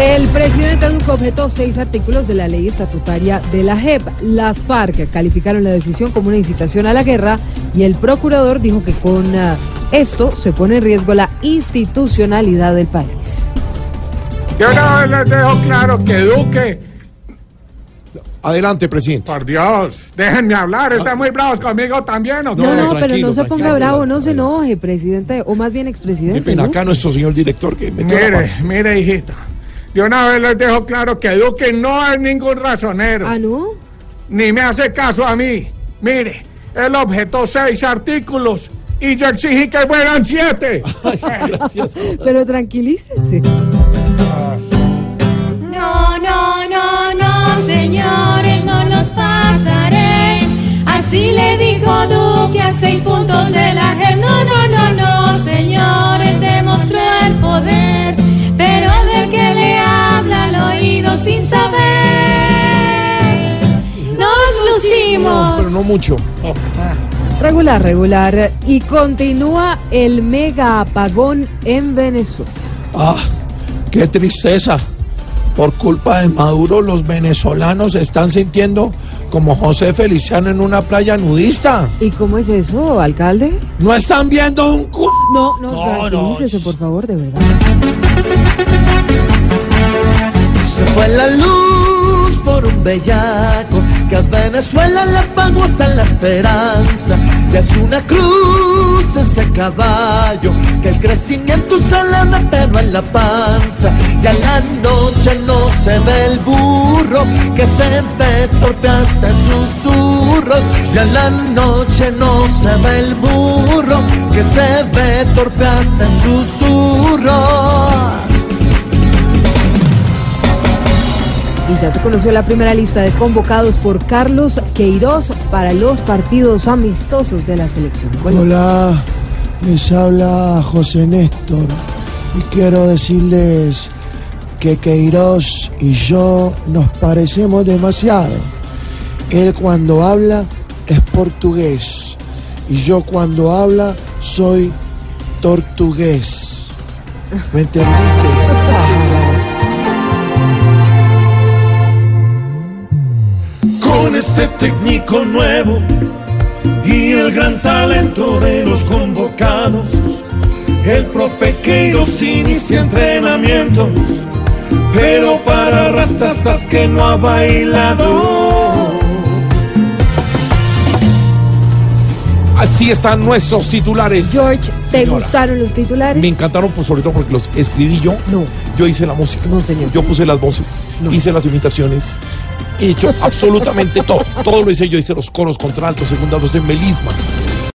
El presidente Duque objetó seis artículos de la ley estatutaria de la JEP. Las FARC calificaron la decisión como una incitación a la guerra y el procurador dijo que con ah, esto se pone en riesgo la institucionalidad del país. Yo una vez les dejo claro que Duque, Adelante, presidente. por Dios, déjenme hablar, ¿están muy bravos conmigo también o qué? No, no, pero no se ponga bravo, no se enoje, presidente, o más bien expresidente. pena, ¿no? acá nuestro señor director que la Mire, mire, hijita. De una vez les dejo claro que Duque no es ningún razonero, Ah, ¿no? ni me hace caso a mí. Mire, él objetó seis artículos y yo exigí que fueran siete. Gracias. Pero tranquilícese. No, no, no, no, señores, no los pasaré. Así le dijo Duque a seis puntos de no mucho. Regular, regular. Y continúa el mega apagón en Venezuela. Ah, qué tristeza. Por culpa de Maduro, los venezolanos se están sintiendo como José Feliciano en una playa nudista. ¿Y cómo es eso, alcalde? ¿No están viendo un cu... No, no, No, tranquilícese, no, por favor, de verdad. Se fue la luz por un bellaco que a Venezuela le pagó hasta la esperanza. Ya es una cruz ese caballo que el crecimiento se le da pero en la panza. Ya en la noche no se ve el burro que se ve torpe hasta en susurros. Ya en la noche no se ve el burro que se ve torpe hasta en susurros. Y ya se conoció la primera lista de convocados por Carlos Queiroz para los partidos amistosos de la selección. Hola, les habla José Néstor y quiero decirles que Queiroz y yo nos parecemos demasiado. Él cuando habla es portugués y yo cuando habla soy tortugués. ¿Me entendiste? Con este técnico nuevo y el gran talento de los convocados, el profe Queiroz inicia entrenamientos, pero para rastas que no ha bailado. Así están nuestros titulares. George, ¿te Señora. gustaron los titulares? Me encantaron, pues, sobre todo porque los escribí yo. No. Yo hice la música. No, señor. Yo puse las voces. No. Hice las imitaciones. He hecho absolutamente todo. Todo lo hice yo. Hice los coros, contraltos, segundos, de melismas.